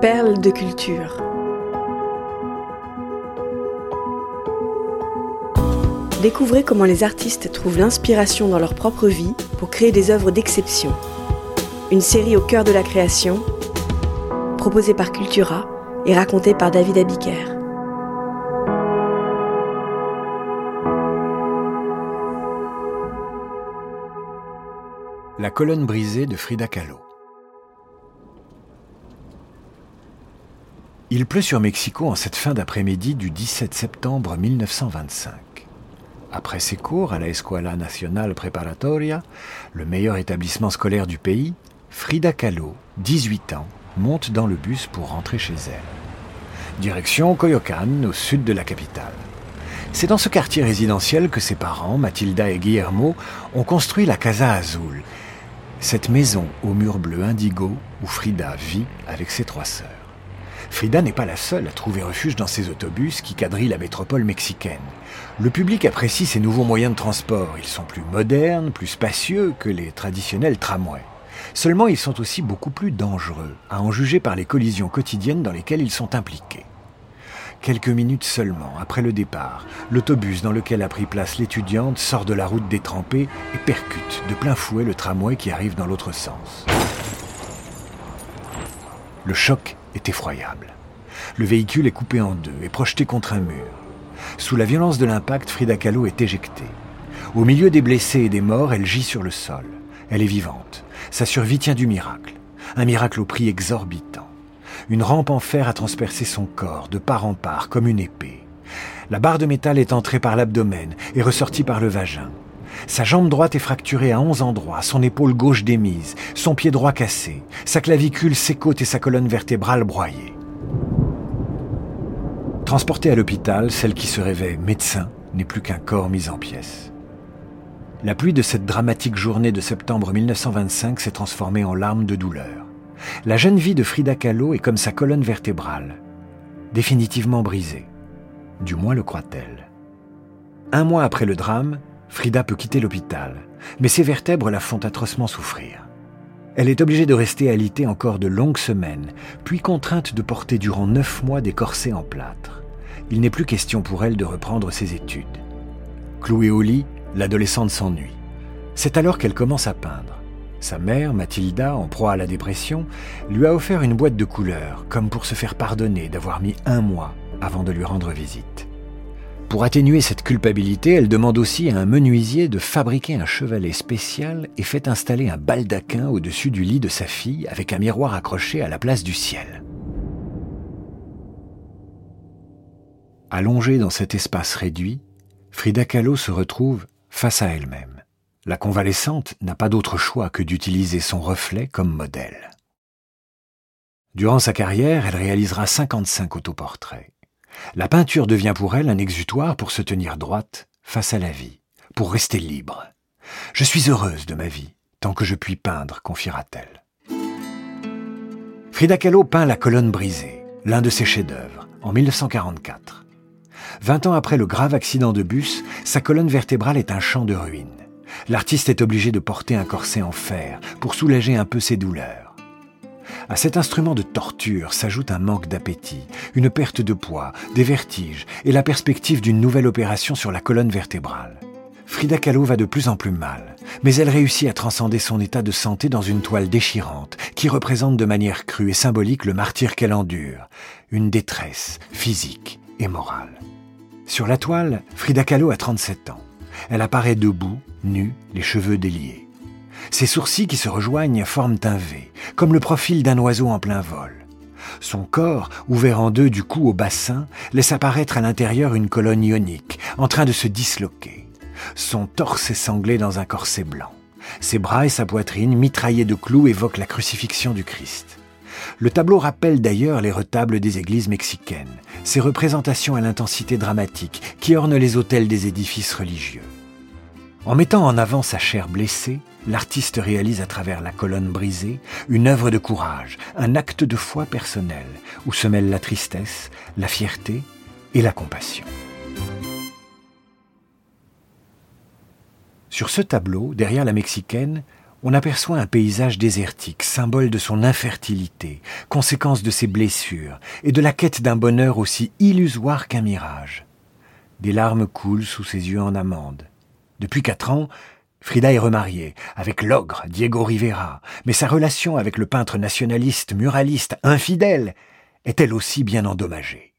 Perles de culture. Découvrez comment les artistes trouvent l'inspiration dans leur propre vie pour créer des œuvres d'exception. Une série au cœur de la création, proposée par Cultura et racontée par David Abiker. La colonne brisée de Frida Kahlo. Il pleut sur Mexico en cette fin d'après-midi du 17 septembre 1925. Après ses cours à la Escuela Nacional Preparatoria, le meilleur établissement scolaire du pays, Frida Kahlo, 18 ans, monte dans le bus pour rentrer chez elle. Direction Coyoacán, au sud de la capitale. C'est dans ce quartier résidentiel que ses parents, Matilda et Guillermo, ont construit la Casa Azul, cette maison aux murs bleus indigo où Frida vit avec ses trois sœurs. Frida n'est pas la seule à trouver refuge dans ces autobus qui quadrillent la métropole mexicaine. Le public apprécie ces nouveaux moyens de transport. Ils sont plus modernes, plus spacieux que les traditionnels tramways. Seulement, ils sont aussi beaucoup plus dangereux, à en juger par les collisions quotidiennes dans lesquelles ils sont impliqués. Quelques minutes seulement après le départ, l'autobus dans lequel a pris place l'étudiante sort de la route détrempée et percute de plein fouet le tramway qui arrive dans l'autre sens. Le choc est effroyable. Le véhicule est coupé en deux et projeté contre un mur. Sous la violence de l'impact, Frida Kahlo est éjectée. Au milieu des blessés et des morts, elle gît sur le sol. Elle est vivante. Sa survie tient du miracle. Un miracle au prix exorbitant. Une rampe en fer a transpercé son corps, de part en part, comme une épée. La barre de métal est entrée par l'abdomen et ressortie par le vagin. Sa jambe droite est fracturée à onze endroits, son épaule gauche démise, son pied droit cassé, sa clavicule, ses et sa colonne vertébrale broyées. Transportée à l'hôpital, celle qui se rêvait médecin n'est plus qu'un corps mis en pièces. La pluie de cette dramatique journée de septembre 1925 s'est transformée en larmes de douleur. La jeune vie de Frida Kahlo est comme sa colonne vertébrale, définitivement brisée. Du moins le croit-elle. Un mois après le drame, Frida peut quitter l'hôpital, mais ses vertèbres la font atrocement souffrir. Elle est obligée de rester alitée encore de longues semaines, puis contrainte de porter durant neuf mois des corsets en plâtre. Il n'est plus question pour elle de reprendre ses études. Clouée au lit, l'adolescente s'ennuie. C'est alors qu'elle commence à peindre. Sa mère, Mathilda, en proie à la dépression, lui a offert une boîte de couleurs, comme pour se faire pardonner d'avoir mis un mois avant de lui rendre visite. Pour atténuer cette culpabilité, elle demande aussi à un menuisier de fabriquer un chevalet spécial et fait installer un baldaquin au-dessus du lit de sa fille avec un miroir accroché à la place du ciel. Allongée dans cet espace réduit, Frida Kahlo se retrouve face à elle-même. La convalescente n'a pas d'autre choix que d'utiliser son reflet comme modèle. Durant sa carrière, elle réalisera 55 autoportraits. La peinture devient pour elle un exutoire pour se tenir droite face à la vie, pour rester libre. Je suis heureuse de ma vie, tant que je puis peindre, confiera-t-elle. Frida Kahlo peint La colonne brisée, l'un de ses chefs-d'œuvre, en 1944. Vingt ans après le grave accident de bus, sa colonne vertébrale est un champ de ruines. L'artiste est obligé de porter un corset en fer pour soulager un peu ses douleurs. À cet instrument de torture s'ajoute un manque d'appétit, une perte de poids, des vertiges et la perspective d'une nouvelle opération sur la colonne vertébrale. Frida Kahlo va de plus en plus mal, mais elle réussit à transcender son état de santé dans une toile déchirante qui représente de manière crue et symbolique le martyr qu'elle endure, une détresse physique et morale. Sur la toile, Frida Kahlo a 37 ans. Elle apparaît debout, nue, les cheveux déliés. Ses sourcils qui se rejoignent forment un V, comme le profil d'un oiseau en plein vol. Son corps, ouvert en deux du cou au bassin, laisse apparaître à l'intérieur une colonne ionique, en train de se disloquer. Son torse est sanglé dans un corset blanc. Ses bras et sa poitrine, mitraillés de clous, évoquent la crucifixion du Christ. Le tableau rappelle d'ailleurs les retables des églises mexicaines, ces représentations à l'intensité dramatique qui ornent les autels des édifices religieux. En mettant en avant sa chair blessée, l'artiste réalise à travers la colonne brisée une œuvre de courage, un acte de foi personnel, où se mêlent la tristesse, la fierté et la compassion. Sur ce tableau, derrière la Mexicaine, on aperçoit un paysage désertique, symbole de son infertilité, conséquence de ses blessures et de la quête d'un bonheur aussi illusoire qu'un mirage. Des larmes coulent sous ses yeux en amande. Depuis quatre ans, Frida est remariée avec l'ogre Diego Rivera, mais sa relation avec le peintre nationaliste, muraliste, infidèle, est elle aussi bien endommagée?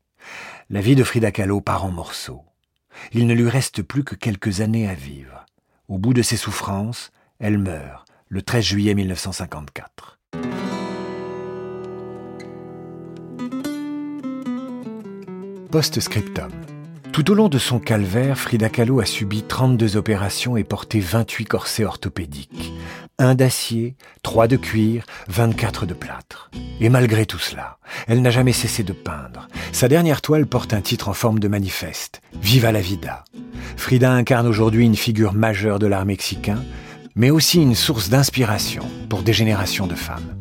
La vie de Frida Kahlo part en morceaux. Il ne lui reste plus que quelques années à vivre. Au bout de ses souffrances, elle meurt le 13 juillet 1954. Post-scriptum. Tout au long de son calvaire, Frida Kahlo a subi 32 opérations et porté 28 corsets orthopédiques. Un d'acier, trois de cuir, 24 de plâtre. Et malgré tout cela, elle n'a jamais cessé de peindre. Sa dernière toile porte un titre en forme de manifeste, Viva la vida. Frida incarne aujourd'hui une figure majeure de l'art mexicain, mais aussi une source d'inspiration pour des générations de femmes.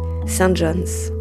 St. John's.